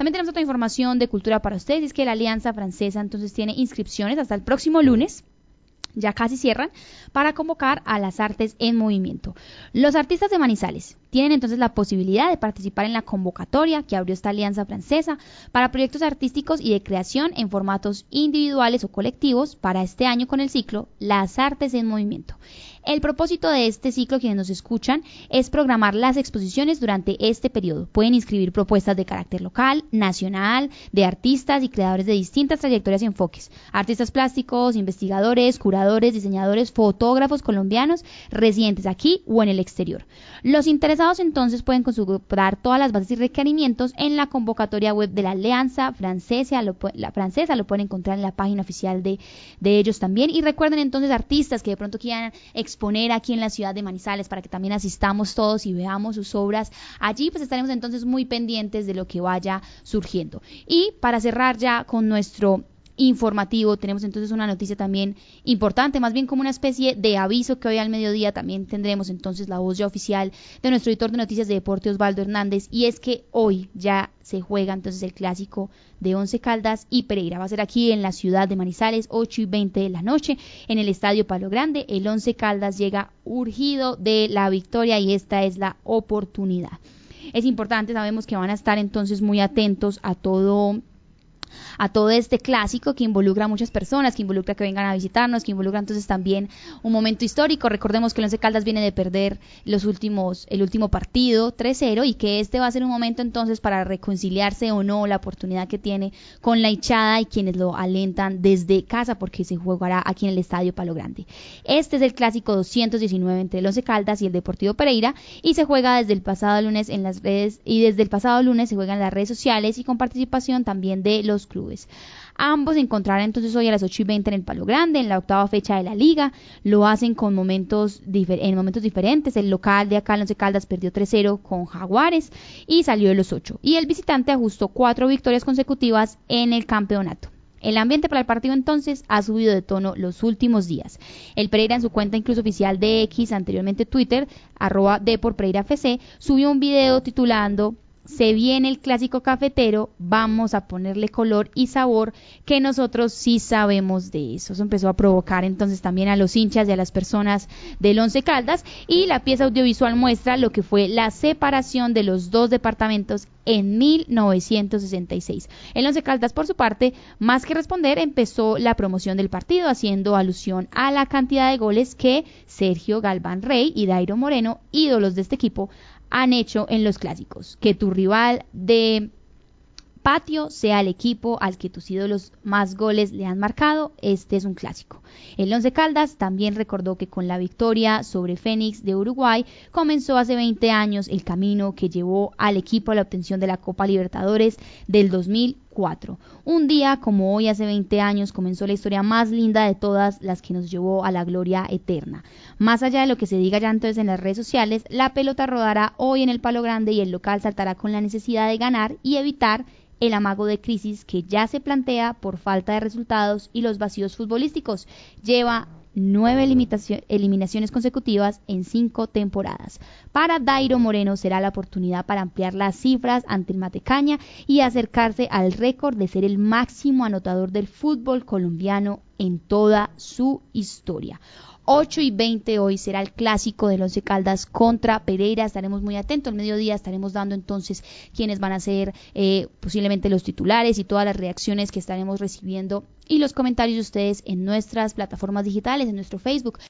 También tenemos otra información de cultura para ustedes, es que la Alianza Francesa entonces tiene inscripciones hasta el próximo lunes ya casi cierran, para convocar a las artes en movimiento. Los artistas de Manizales tienen entonces la posibilidad de participar en la convocatoria que abrió esta alianza francesa para proyectos artísticos y de creación en formatos individuales o colectivos para este año con el ciclo Las Artes en Movimiento. El propósito de este ciclo, quienes nos escuchan, es programar las exposiciones durante este periodo. Pueden inscribir propuestas de carácter local, nacional, de artistas y creadores de distintas trayectorias y enfoques. Artistas plásticos, investigadores, curadores, diseñadores, fotógrafos colombianos residentes aquí o en el exterior. Los entonces pueden consultar todas las bases y requerimientos en la convocatoria web de la Alianza Francesa. Lo, la francesa lo pueden encontrar en la página oficial de, de ellos también. Y recuerden entonces artistas que de pronto quieran exponer aquí en la ciudad de Manizales para que también asistamos todos y veamos sus obras. Allí pues estaremos entonces muy pendientes de lo que vaya surgiendo. Y para cerrar ya con nuestro informativo. Tenemos entonces una noticia también importante, más bien como una especie de aviso que hoy al mediodía también tendremos entonces la voz ya oficial de nuestro editor de noticias de deporte Osvaldo Hernández y es que hoy ya se juega entonces el clásico de Once Caldas y Pereira. Va a ser aquí en la ciudad de Manizales, 8 y 20 de la noche, en el Estadio Palo Grande. El Once Caldas llega urgido de la victoria y esta es la oportunidad. Es importante, sabemos que van a estar entonces muy atentos a todo a todo este clásico que involucra a muchas personas, que involucra que vengan a visitarnos, que involucra entonces también un momento histórico. Recordemos que el Once Caldas viene de perder los últimos, el último partido 3-0 y que este va a ser un momento entonces para reconciliarse o no la oportunidad que tiene con la hinchada y quienes lo alentan desde casa porque se jugará aquí en el Estadio Palo Grande. Este es el clásico 219 entre el Once Caldas y el Deportivo Pereira y se juega desde el pasado lunes en las redes y desde el pasado lunes se juega en las redes sociales y con participación también de los clubes. Ambos se encontrarán entonces hoy a las 8 y 20 en el Palo Grande, en la octava fecha de la liga. Lo hacen con momentos en momentos diferentes. El local de acá, Once Caldas, perdió 3-0 con Jaguares y salió de los 8. Y el visitante ajustó cuatro victorias consecutivas en el campeonato. El ambiente para el partido entonces ha subido de tono los últimos días. El Pereira en su cuenta incluso oficial de X, anteriormente Twitter, arroba de por Pereira FC, subió un video titulando se viene el clásico cafetero, vamos a ponerle color y sabor que nosotros sí sabemos de eso. Eso empezó a provocar entonces también a los hinchas y a las personas del Once Caldas y la pieza audiovisual muestra lo que fue la separación de los dos departamentos en 1966. El Once Caldas, por su parte, más que responder, empezó la promoción del partido haciendo alusión a la cantidad de goles que Sergio Galván Rey y Dairo Moreno, ídolos de este equipo, han hecho en los clásicos. Que tu rival de patio sea el equipo al que tus ídolos más goles le han marcado, este es un clásico. El Once Caldas también recordó que con la victoria sobre Fénix de Uruguay comenzó hace 20 años el camino que llevó al equipo a la obtención de la Copa Libertadores del 2004. Un día como hoy hace 20 años comenzó la historia más linda de todas las que nos llevó a la gloria eterna. Más allá de lo que se diga ya entonces en las redes sociales, la pelota rodará hoy en el Palo Grande y el local saltará con la necesidad de ganar y evitar el amago de crisis que ya se plantea por falta de resultados y los vacíos futbolísticos. Lleva nueve eliminaciones consecutivas en cinco temporadas. Para Dairo Moreno será la oportunidad para ampliar las cifras ante el Matecaña y acercarse al récord de ser el máximo anotador del fútbol colombiano en toda su historia. 8 y 20 hoy será el clásico del Once Caldas contra Pereira. Estaremos muy atentos. Al mediodía estaremos dando entonces quiénes van a ser eh, posiblemente los titulares y todas las reacciones que estaremos recibiendo y los comentarios de ustedes en nuestras plataformas digitales, en nuestro Facebook.